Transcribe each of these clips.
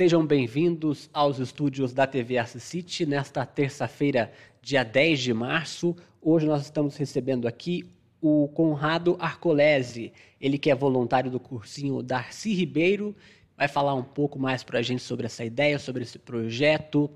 sejam bem-vindos aos estúdios da TV City nesta terça-feira, dia 10 de março. Hoje nós estamos recebendo aqui o Conrado Arcolese, ele que é voluntário do cursinho Darcy Ribeiro, vai falar um pouco mais para a gente sobre essa ideia, sobre esse projeto.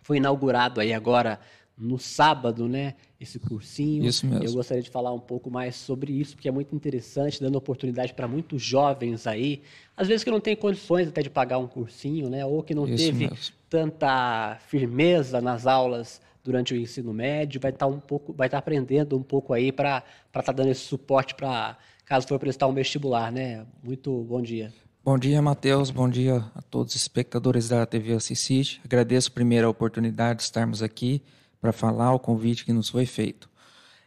Foi inaugurado aí agora no sábado, né? Esse cursinho. Isso mesmo. Eu gostaria de falar um pouco mais sobre isso, porque é muito interessante, dando oportunidade para muitos jovens aí, às vezes que não tem condições até de pagar um cursinho, né? Ou que não Isso teve mesmo. tanta firmeza nas aulas durante o ensino médio, vai estar um pouco, vai estar aprendendo um pouco aí para estar tá dando esse suporte para caso for prestar um vestibular, né? Muito bom dia. Bom dia, Matheus. Bom dia a todos os espectadores da TV Assisite. Agradeço primeiro a oportunidade de estarmos aqui para falar o convite que nos foi feito.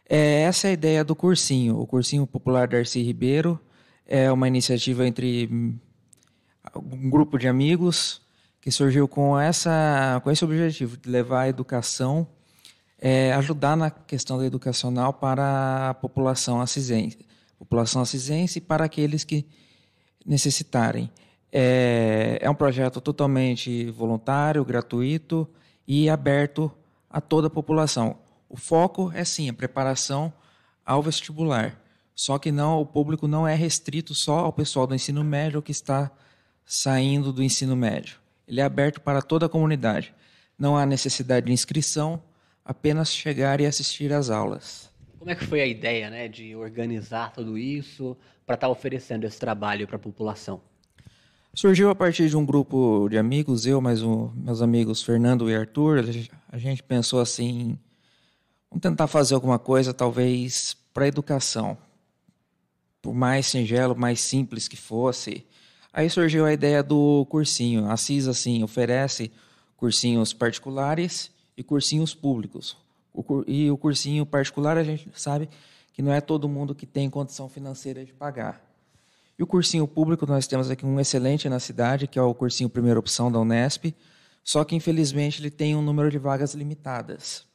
É, essa é a ideia do cursinho. O Cursinho Popular Darcy Ribeiro é uma iniciativa entre hum, um grupo de amigos que surgiu com, essa, com esse objetivo de levar a educação, é, ajudar na questão educacional para a população assisense, população assisense e para aqueles que necessitarem. É, é um projeto totalmente voluntário, gratuito e aberto a toda a população. O foco é sim a preparação ao vestibular, só que não o público não é restrito só ao pessoal do ensino médio que está saindo do ensino médio. Ele é aberto para toda a comunidade. Não há necessidade de inscrição, apenas chegar e assistir às aulas. Como é que foi a ideia, né, de organizar tudo isso para estar oferecendo esse trabalho para a população? Surgiu a partir de um grupo de amigos, eu mais um, meus amigos Fernando e Arthur, a gente pensou assim, vamos tentar fazer alguma coisa talvez para a educação, por mais singelo, mais simples que fosse. Aí surgiu a ideia do cursinho. A CIS assim oferece cursinhos particulares e cursinhos públicos. O, e o cursinho particular a gente sabe que não é todo mundo que tem condição financeira de pagar. E o cursinho público, nós temos aqui um excelente na cidade, que é o cursinho primeira opção da Unesp, só que infelizmente ele tem um número de vagas limitadas.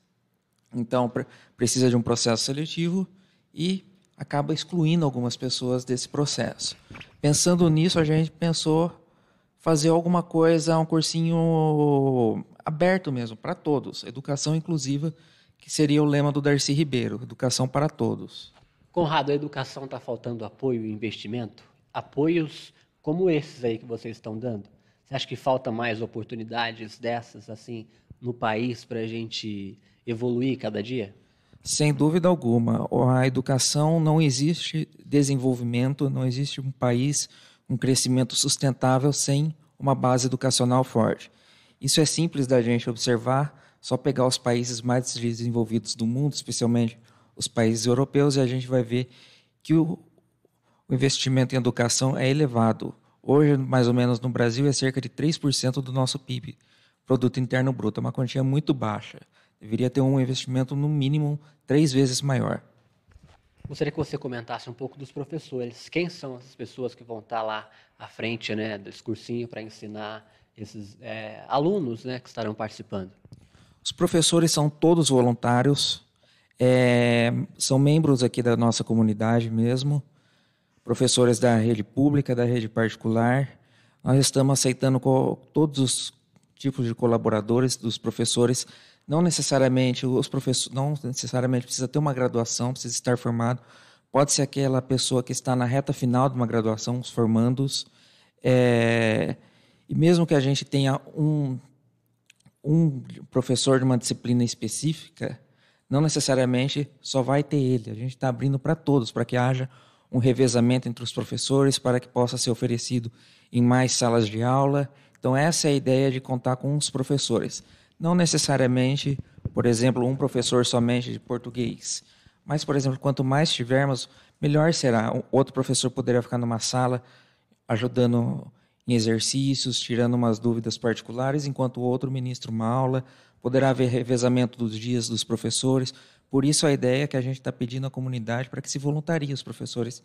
Então, precisa de um processo seletivo e acaba excluindo algumas pessoas desse processo. Pensando nisso, a gente pensou fazer alguma coisa, um cursinho aberto mesmo, para todos, educação inclusiva, que seria o lema do Darcy Ribeiro, educação para todos. Conrado, a educação está faltando apoio e investimento? Apoios como esses aí que vocês estão dando? Você acha que falta mais oportunidades dessas assim no país para a gente evoluir cada dia? Sem dúvida alguma. A educação não existe desenvolvimento, não existe um país um crescimento sustentável sem uma base educacional forte. Isso é simples da gente observar, só pegar os países mais desenvolvidos do mundo, especialmente os países europeus, e a gente vai ver que o, o investimento em educação é elevado. Hoje, mais ou menos no Brasil, é cerca de 3% do nosso PIB, Produto Interno Bruto. É uma quantia muito baixa. Deveria ter um investimento, no mínimo, três vezes maior. Gostaria que você comentasse um pouco dos professores. Quem são essas pessoas que vão estar lá à frente né, desse cursinho para ensinar esses é, alunos né, que estarão participando? Os professores são todos voluntários, é, são membros aqui da nossa comunidade mesmo professores da rede pública, da rede particular. Nós estamos aceitando todos os tipos de colaboradores dos professores. Não necessariamente os professores, não necessariamente precisa ter uma graduação, precisa estar formado. Pode ser aquela pessoa que está na reta final de uma graduação, os formandos. É, e mesmo que a gente tenha um, um professor de uma disciplina específica, não necessariamente só vai ter ele. A gente está abrindo para todos, para que haja um revezamento entre os professores para que possa ser oferecido em mais salas de aula. Então, essa é a ideia de contar com os professores. Não necessariamente, por exemplo, um professor somente de português. Mas, por exemplo, quanto mais tivermos, melhor será. Outro professor poderá ficar numa sala ajudando em exercícios, tirando umas dúvidas particulares, enquanto o outro ministra uma aula. Poderá haver revezamento dos dias dos professores. Por isso a ideia que a gente está pedindo à comunidade para que se voluntarie os professores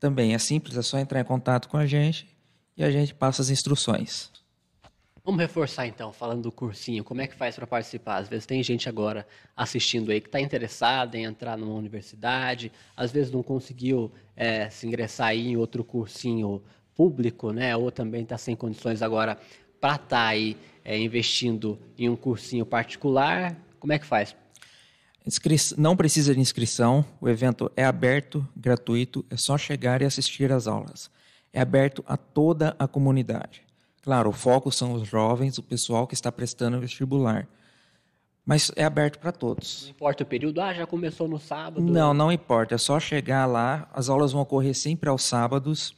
também. É simples, é só entrar em contato com a gente e a gente passa as instruções. Vamos reforçar então, falando do cursinho, como é que faz para participar? Às vezes tem gente agora assistindo aí que está interessada em entrar numa universidade, às vezes não conseguiu é, se ingressar aí em outro cursinho público, né? Ou também está sem condições agora para estar tá aí é, investindo em um cursinho particular, como é que faz? Não precisa de inscrição, o evento é aberto, gratuito, é só chegar e assistir às aulas. É aberto a toda a comunidade. Claro, o foco são os jovens, o pessoal que está prestando vestibular. Mas é aberto para todos. Não importa o período, ah, já começou no sábado. Não, não importa, é só chegar lá. As aulas vão ocorrer sempre aos sábados.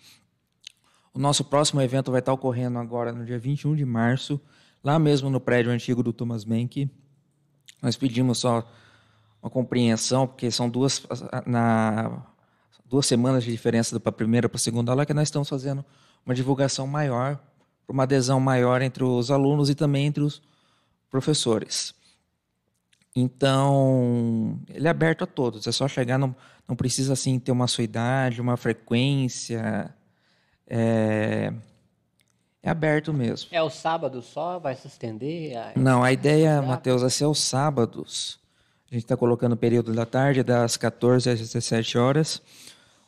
O nosso próximo evento vai estar ocorrendo agora no dia 21 de março, lá mesmo no prédio antigo do Thomas Menck. Nós pedimos só uma compreensão, porque são duas, na, duas semanas de diferença para a primeira para a segunda aula, que nós estamos fazendo uma divulgação maior, uma adesão maior entre os alunos e também entre os professores. Então, ele é aberto a todos, é só chegar, não, não precisa assim ter uma sua idade, uma frequência. É, é aberto mesmo. É o sábado só? Vai se estender? A... Não, a ideia, Matheus, é ser os sábados a gente está colocando o período da tarde, das 14 às 17 horas.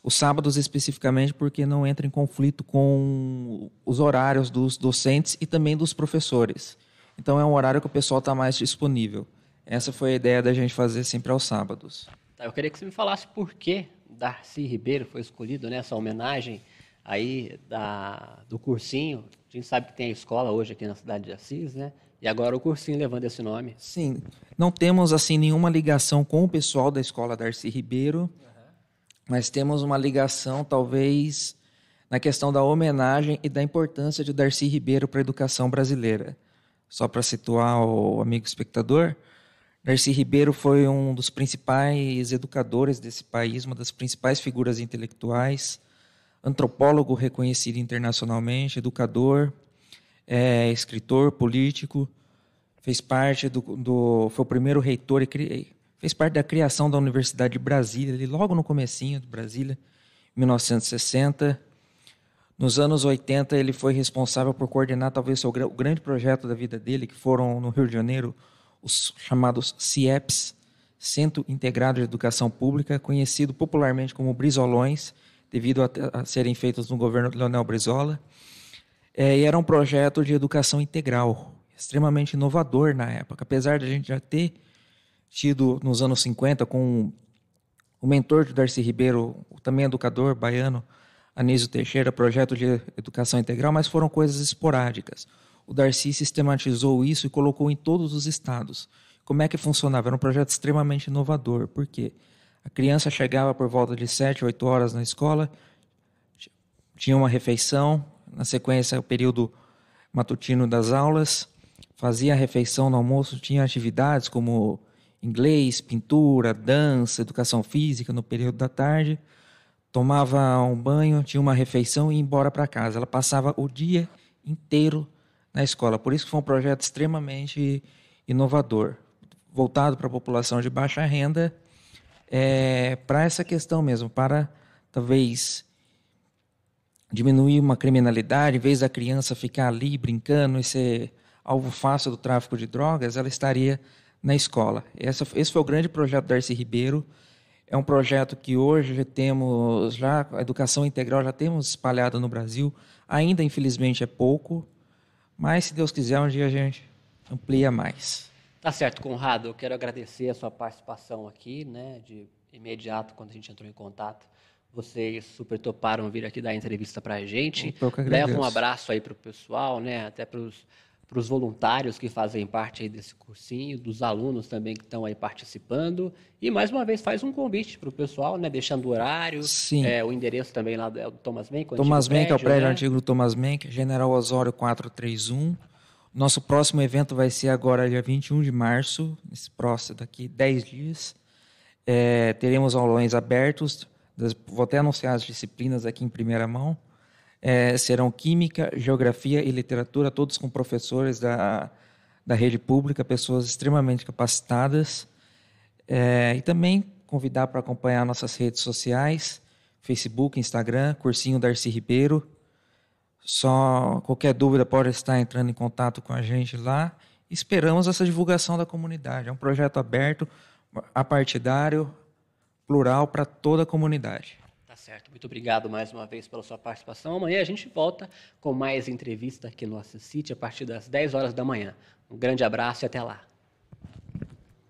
Os sábados especificamente porque não entra em conflito com os horários dos docentes e também dos professores. Então é um horário que o pessoal está mais disponível. Essa foi a ideia da gente fazer sempre aos sábados. Tá, eu queria que você me falasse por que Darcy Ribeiro foi escolhido nessa homenagem aí da, do cursinho. A gente sabe que tem a escola hoje aqui na cidade de Assis, né? E agora o cursinho levando esse nome. Sim. Não temos assim nenhuma ligação com o pessoal da escola Darcy Ribeiro, uhum. mas temos uma ligação talvez na questão da homenagem e da importância de Darcy Ribeiro para a educação brasileira. Só para situar o amigo espectador, Darcy Ribeiro foi um dos principais educadores desse país, uma das principais figuras intelectuais, antropólogo reconhecido internacionalmente, educador, é escritor, político, fez parte do, do, foi o primeiro reitor e fez parte da criação da Universidade de Brasília, ali logo no comecinho de Brasília, 1960. Nos anos 80 ele foi responsável por coordenar talvez o, o grande projeto da vida dele, que foram no Rio de Janeiro os chamados CIEPs, Centro Integrado de Educação Pública, conhecido popularmente como Brizolões, devido a, a serem feitos no governo de Leonel Brizola. É, e era um projeto de educação integral, extremamente inovador na época. Apesar de a gente já ter tido nos anos 50 com o mentor de Darcy Ribeiro, também educador baiano, Anísio Teixeira, projeto de educação integral, mas foram coisas esporádicas. O Darcy sistematizou isso e colocou em todos os estados. Como é que funcionava? Era um projeto extremamente inovador. Por quê? A criança chegava por volta de 7, 8 horas na escola, tinha uma refeição, na sequência, o período matutino das aulas, fazia a refeição no almoço, tinha atividades como inglês, pintura, dança, educação física no período da tarde, tomava um banho, tinha uma refeição e ia embora para casa. Ela passava o dia inteiro na escola. Por isso foi um projeto extremamente inovador, voltado para a população de baixa renda, é, para essa questão mesmo, para talvez diminuir uma criminalidade, em vez da criança ficar ali brincando e ser alvo fácil do tráfico de drogas, ela estaria na escola. Essa, esse foi o grande projeto da Darcy Ribeiro. É um projeto que hoje temos, já a educação integral já temos espalhado no Brasil. Ainda, infelizmente, é pouco, mas se Deus quiser, um dia a gente amplia mais. Tá certo, Conrado. Eu quero agradecer a sua participação aqui, né, de imediato quando a gente entrou em contato. Vocês super toparam vir aqui dar entrevista para a gente. Leva um abraço aí para o pessoal, né? Até para os voluntários que fazem parte aí desse cursinho, dos alunos também que estão aí participando. E mais uma vez faz um convite para o pessoal, né? Deixando o horário, Sim. É, o endereço também lá do, é do Thomas Menck. Thomas Menck é o prédio né? antigo do Thomas Menck, General Osório 431. Nosso próximo evento vai ser agora dia 21 de março, esse próximo daqui 10 dias. É, teremos aulões abertos vou até anunciar as disciplinas aqui em primeira mão, é, serão Química, Geografia e Literatura, todos com professores da, da rede pública, pessoas extremamente capacitadas. É, e também convidar para acompanhar nossas redes sociais, Facebook, Instagram, Cursinho Darcy Ribeiro. Só qualquer dúvida pode estar entrando em contato com a gente lá. Esperamos essa divulgação da comunidade. É um projeto aberto, apartidário, plural para toda a comunidade. Tá certo. Muito obrigado mais uma vez pela sua participação. Amanhã a gente volta com mais entrevista aqui no Nossa City a partir das 10 horas da manhã. Um grande abraço e até lá.